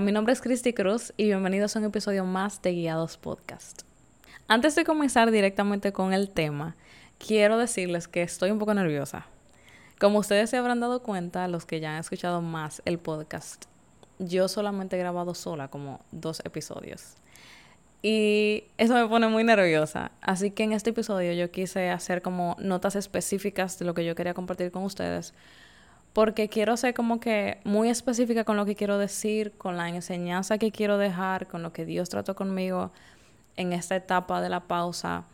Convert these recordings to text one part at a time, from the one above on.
Mi nombre es Cristi Cruz y bienvenidos a un episodio más de Guiados Podcast. Antes de comenzar directamente con el tema, quiero decirles que estoy un poco nerviosa. Como ustedes se habrán dado cuenta, los que ya han escuchado más el podcast, yo solamente he grabado sola como dos episodios. Y eso me pone muy nerviosa. Así que en este episodio yo quise hacer como notas específicas de lo que yo quería compartir con ustedes. Porque quiero ser como que muy específica con lo que quiero decir, con la enseñanza que quiero dejar, con lo que Dios trató conmigo en esta etapa de la pausa.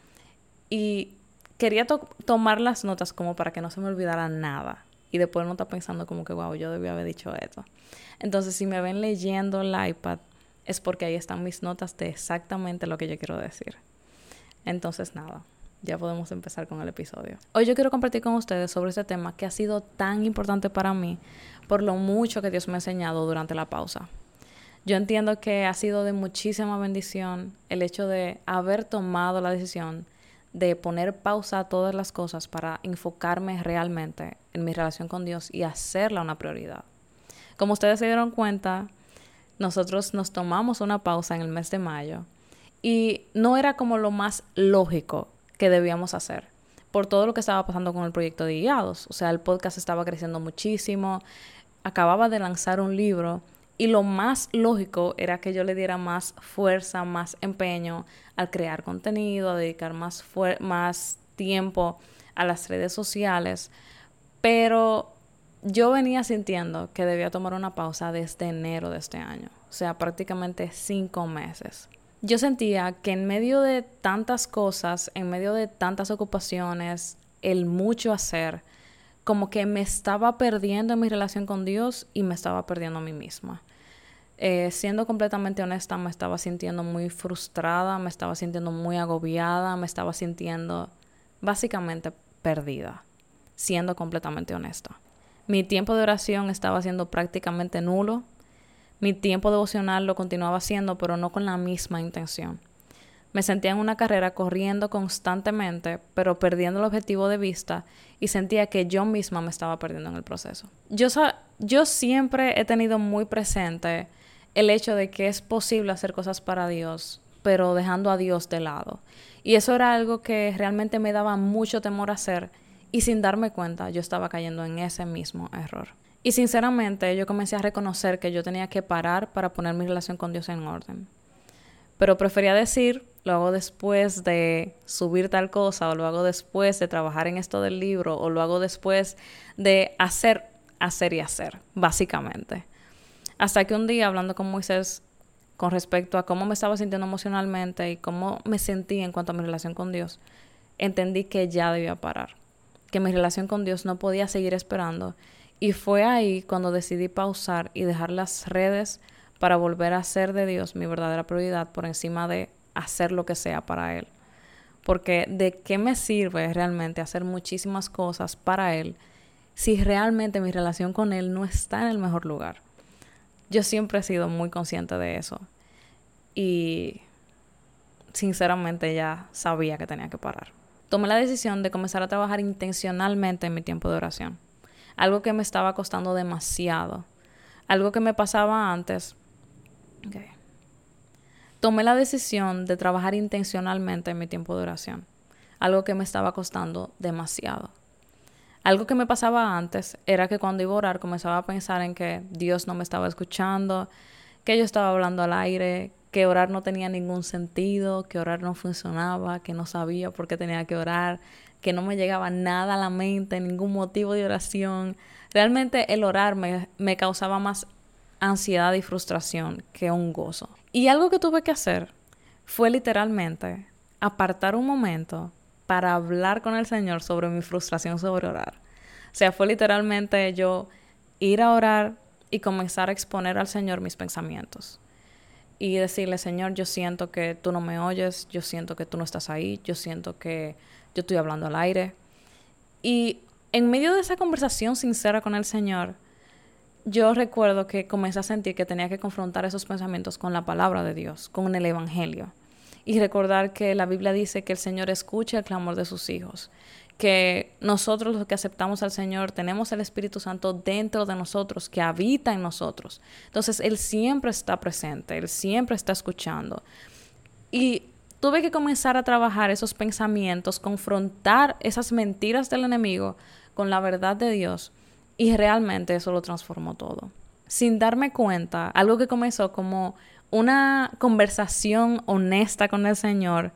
Y quería tomar las notas como para que no se me olvidara nada. Y después no estar pensando como que, wow, yo debía haber dicho esto. Entonces, si me ven leyendo el iPad, es porque ahí están mis notas de exactamente lo que yo quiero decir. Entonces, nada, ya podemos empezar con el episodio. Hoy yo quiero compartir con ustedes sobre este tema que ha sido tan importante para mí por lo mucho que Dios me ha enseñado durante la pausa. Yo entiendo que ha sido de muchísima bendición el hecho de haber tomado la decisión de poner pausa a todas las cosas para enfocarme realmente en mi relación con Dios y hacerla una prioridad. Como ustedes se dieron cuenta, nosotros nos tomamos una pausa en el mes de mayo y no era como lo más lógico que debíamos hacer por todo lo que estaba pasando con el proyecto de guiados. O sea, el podcast estaba creciendo muchísimo, acababa de lanzar un libro y lo más lógico era que yo le diera más fuerza, más empeño al crear contenido, a dedicar más, más tiempo a las redes sociales. Pero yo venía sintiendo que debía tomar una pausa desde enero de este año, o sea, prácticamente cinco meses. Yo sentía que en medio de tantas cosas, en medio de tantas ocupaciones, el mucho hacer, como que me estaba perdiendo en mi relación con Dios y me estaba perdiendo a mí misma. Eh, siendo completamente honesta, me estaba sintiendo muy frustrada, me estaba sintiendo muy agobiada, me estaba sintiendo básicamente perdida, siendo completamente honesta. Mi tiempo de oración estaba siendo prácticamente nulo. Mi tiempo devocional lo continuaba haciendo, pero no con la misma intención. Me sentía en una carrera corriendo constantemente, pero perdiendo el objetivo de vista y sentía que yo misma me estaba perdiendo en el proceso. Yo, yo siempre he tenido muy presente el hecho de que es posible hacer cosas para Dios, pero dejando a Dios de lado. Y eso era algo que realmente me daba mucho temor hacer y sin darme cuenta, yo estaba cayendo en ese mismo error. Y sinceramente, yo comencé a reconocer que yo tenía que parar para poner mi relación con Dios en orden. Pero prefería decir, lo hago después de subir tal cosa, o lo hago después de trabajar en esto del libro, o lo hago después de hacer, hacer y hacer, básicamente. Hasta que un día, hablando con Moisés con respecto a cómo me estaba sintiendo emocionalmente y cómo me sentí en cuanto a mi relación con Dios, entendí que ya debía parar que mi relación con Dios no podía seguir esperando. Y fue ahí cuando decidí pausar y dejar las redes para volver a hacer de Dios mi verdadera prioridad por encima de hacer lo que sea para Él. Porque de qué me sirve realmente hacer muchísimas cosas para Él si realmente mi relación con Él no está en el mejor lugar. Yo siempre he sido muy consciente de eso. Y sinceramente ya sabía que tenía que parar tomé la decisión de comenzar a trabajar intencionalmente en mi tiempo de oración. Algo que me estaba costando demasiado. Algo que me pasaba antes. Tomé la decisión de trabajar intencionalmente en mi tiempo de oración. Algo que me estaba costando demasiado. Algo que me pasaba antes era que cuando iba a orar comenzaba a pensar en que Dios no me estaba escuchando, que yo estaba hablando al aire, que orar no tenía ningún sentido, que orar no funcionaba, que no sabía por qué tenía que orar, que no me llegaba nada a la mente, ningún motivo de oración. Realmente el orar me, me causaba más ansiedad y frustración que un gozo. Y algo que tuve que hacer fue literalmente apartar un momento para hablar con el Señor sobre mi frustración sobre orar. O sea, fue literalmente yo ir a orar y comenzar a exponer al Señor mis pensamientos y decirle, Señor, yo siento que tú no me oyes, yo siento que tú no estás ahí, yo siento que yo estoy hablando al aire. Y en medio de esa conversación sincera con el Señor, yo recuerdo que comencé a sentir que tenía que confrontar esos pensamientos con la palabra de Dios, con el Evangelio. Y recordar que la Biblia dice que el Señor escucha el clamor de sus hijos, que nosotros los que aceptamos al Señor tenemos el Espíritu Santo dentro de nosotros, que habita en nosotros. Entonces Él siempre está presente, Él siempre está escuchando. Y tuve que comenzar a trabajar esos pensamientos, confrontar esas mentiras del enemigo con la verdad de Dios y realmente eso lo transformó todo. Sin darme cuenta, algo que comenzó como una conversación honesta con el Señor,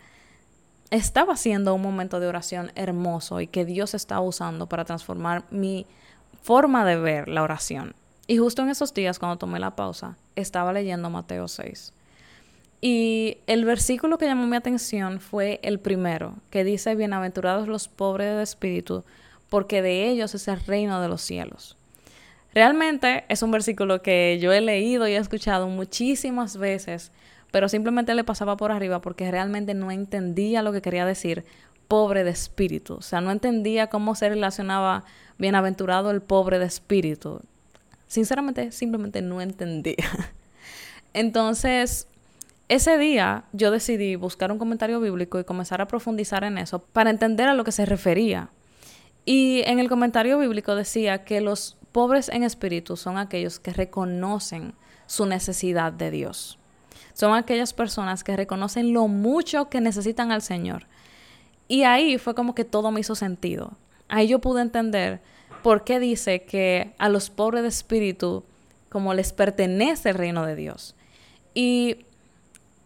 estaba siendo un momento de oración hermoso y que Dios estaba usando para transformar mi forma de ver la oración. Y justo en esos días, cuando tomé la pausa, estaba leyendo Mateo 6. Y el versículo que llamó mi atención fue el primero, que dice, Bienaventurados los pobres de espíritu, porque de ellos es el reino de los cielos. Realmente es un versículo que yo he leído y he escuchado muchísimas veces pero simplemente le pasaba por arriba porque realmente no entendía lo que quería decir pobre de espíritu. O sea, no entendía cómo se relacionaba bienaventurado el pobre de espíritu. Sinceramente, simplemente no entendía. Entonces, ese día yo decidí buscar un comentario bíblico y comenzar a profundizar en eso para entender a lo que se refería. Y en el comentario bíblico decía que los pobres en espíritu son aquellos que reconocen su necesidad de Dios son aquellas personas que reconocen lo mucho que necesitan al Señor. Y ahí fue como que todo me hizo sentido. Ahí yo pude entender por qué dice que a los pobres de espíritu como les pertenece el reino de Dios. Y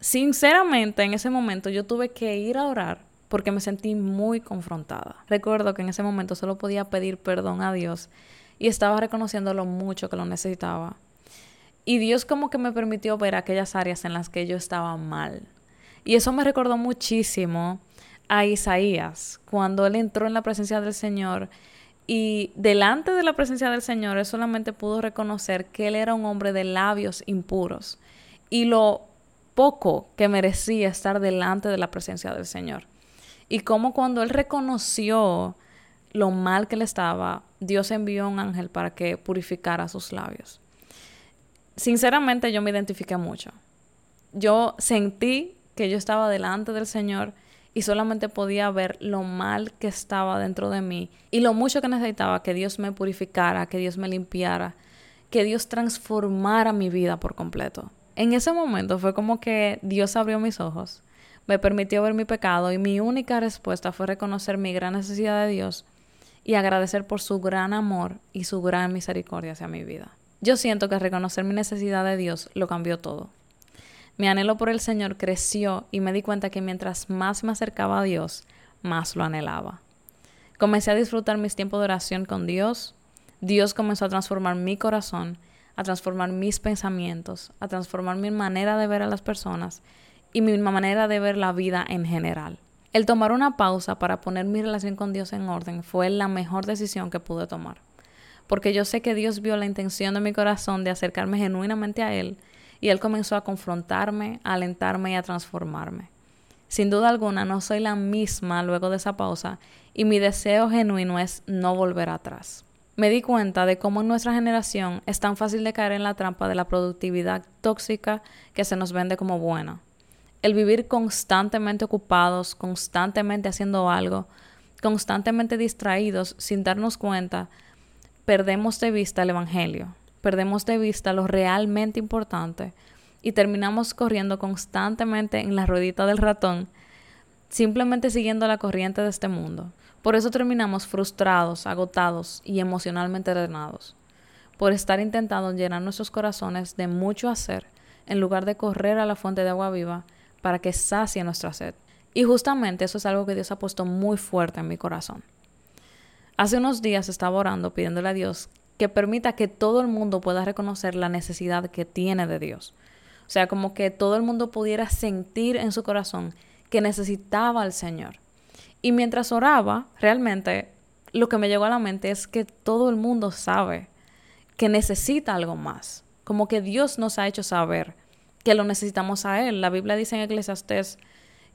sinceramente en ese momento yo tuve que ir a orar porque me sentí muy confrontada. Recuerdo que en ese momento solo podía pedir perdón a Dios y estaba reconociendo lo mucho que lo necesitaba. Y Dios como que me permitió ver aquellas áreas en las que yo estaba mal. Y eso me recordó muchísimo a Isaías, cuando él entró en la presencia del Señor y delante de la presencia del Señor él solamente pudo reconocer que él era un hombre de labios impuros y lo poco que merecía estar delante de la presencia del Señor. Y como cuando él reconoció lo mal que le estaba, Dios envió un ángel para que purificara sus labios sinceramente yo me identifiqué mucho. Yo sentí que yo estaba delante del Señor y solamente podía ver lo mal que estaba dentro de mí y lo mucho que necesitaba que Dios me purificara, que Dios me limpiara, que Dios transformara mi vida por completo. En ese momento fue como que Dios abrió mis ojos, me permitió ver mi pecado y mi única respuesta fue reconocer mi gran necesidad de Dios y agradecer por su gran amor y su gran misericordia hacia mi vida. Yo siento que reconocer mi necesidad de Dios lo cambió todo. Mi anhelo por el Señor creció y me di cuenta que mientras más me acercaba a Dios, más lo anhelaba. Comencé a disfrutar mis tiempos de oración con Dios. Dios comenzó a transformar mi corazón, a transformar mis pensamientos, a transformar mi manera de ver a las personas y mi manera de ver la vida en general. El tomar una pausa para poner mi relación con Dios en orden fue la mejor decisión que pude tomar porque yo sé que Dios vio la intención de mi corazón de acercarme genuinamente a Él y Él comenzó a confrontarme, a alentarme y a transformarme. Sin duda alguna no soy la misma luego de esa pausa y mi deseo genuino es no volver atrás. Me di cuenta de cómo en nuestra generación es tan fácil de caer en la trampa de la productividad tóxica que se nos vende como buena. El vivir constantemente ocupados, constantemente haciendo algo, constantemente distraídos sin darnos cuenta perdemos de vista el Evangelio, perdemos de vista lo realmente importante y terminamos corriendo constantemente en la ruedita del ratón, simplemente siguiendo la corriente de este mundo. Por eso terminamos frustrados, agotados y emocionalmente drenados, por estar intentando llenar nuestros corazones de mucho hacer en lugar de correr a la fuente de agua viva para que sacie nuestra sed. Y justamente eso es algo que Dios ha puesto muy fuerte en mi corazón. Hace unos días estaba orando pidiéndole a Dios que permita que todo el mundo pueda reconocer la necesidad que tiene de Dios. O sea, como que todo el mundo pudiera sentir en su corazón que necesitaba al Señor. Y mientras oraba, realmente lo que me llegó a la mente es que todo el mundo sabe que necesita algo más. Como que Dios nos ha hecho saber que lo necesitamos a Él. La Biblia dice en Eclesiastés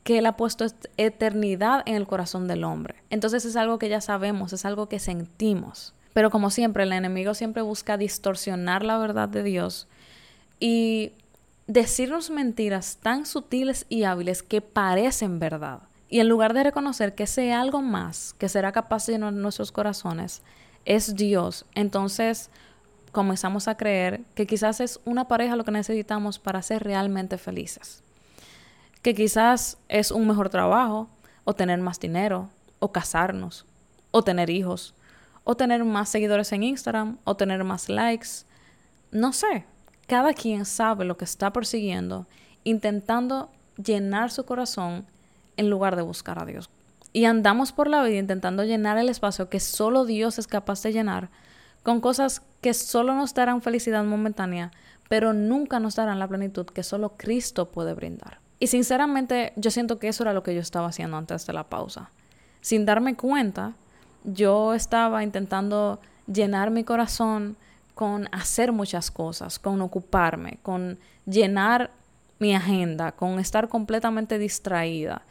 que Él ha puesto eternidad en el corazón del hombre. Entonces es algo que ya sabemos, es algo que sentimos. Pero como siempre, el enemigo siempre busca distorsionar la verdad de Dios y decirnos mentiras tan sutiles y hábiles que parecen verdad. Y en lugar de reconocer que ese algo más que será capaz de llenar nuestros corazones es Dios, entonces comenzamos a creer que quizás es una pareja lo que necesitamos para ser realmente felices. Que quizás es un mejor trabajo, o tener más dinero, o casarnos, o tener hijos, o tener más seguidores en Instagram, o tener más likes. No sé, cada quien sabe lo que está persiguiendo, intentando llenar su corazón en lugar de buscar a Dios. Y andamos por la vida intentando llenar el espacio que solo Dios es capaz de llenar con cosas que solo nos darán felicidad momentánea, pero nunca nos darán la plenitud que solo Cristo puede brindar. Y sinceramente yo siento que eso era lo que yo estaba haciendo antes de la pausa. Sin darme cuenta, yo estaba intentando llenar mi corazón con hacer muchas cosas, con ocuparme, con llenar mi agenda, con estar completamente distraída,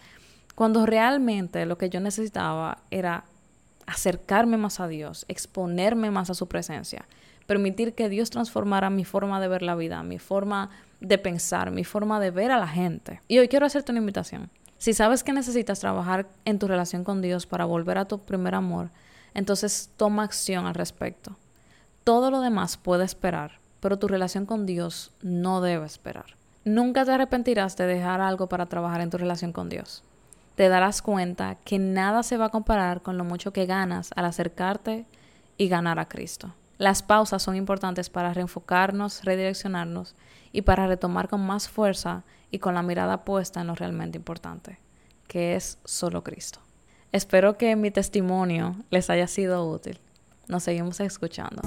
cuando realmente lo que yo necesitaba era acercarme más a Dios, exponerme más a su presencia, permitir que Dios transformara mi forma de ver la vida, mi forma de pensar, mi forma de ver a la gente. Y hoy quiero hacerte una invitación. Si sabes que necesitas trabajar en tu relación con Dios para volver a tu primer amor, entonces toma acción al respecto. Todo lo demás puede esperar, pero tu relación con Dios no debe esperar. Nunca te arrepentirás de dejar algo para trabajar en tu relación con Dios. Te darás cuenta que nada se va a comparar con lo mucho que ganas al acercarte y ganar a Cristo. Las pausas son importantes para reenfocarnos, redireccionarnos y para retomar con más fuerza y con la mirada puesta en lo realmente importante, que es solo Cristo. Espero que mi testimonio les haya sido útil. Nos seguimos escuchando.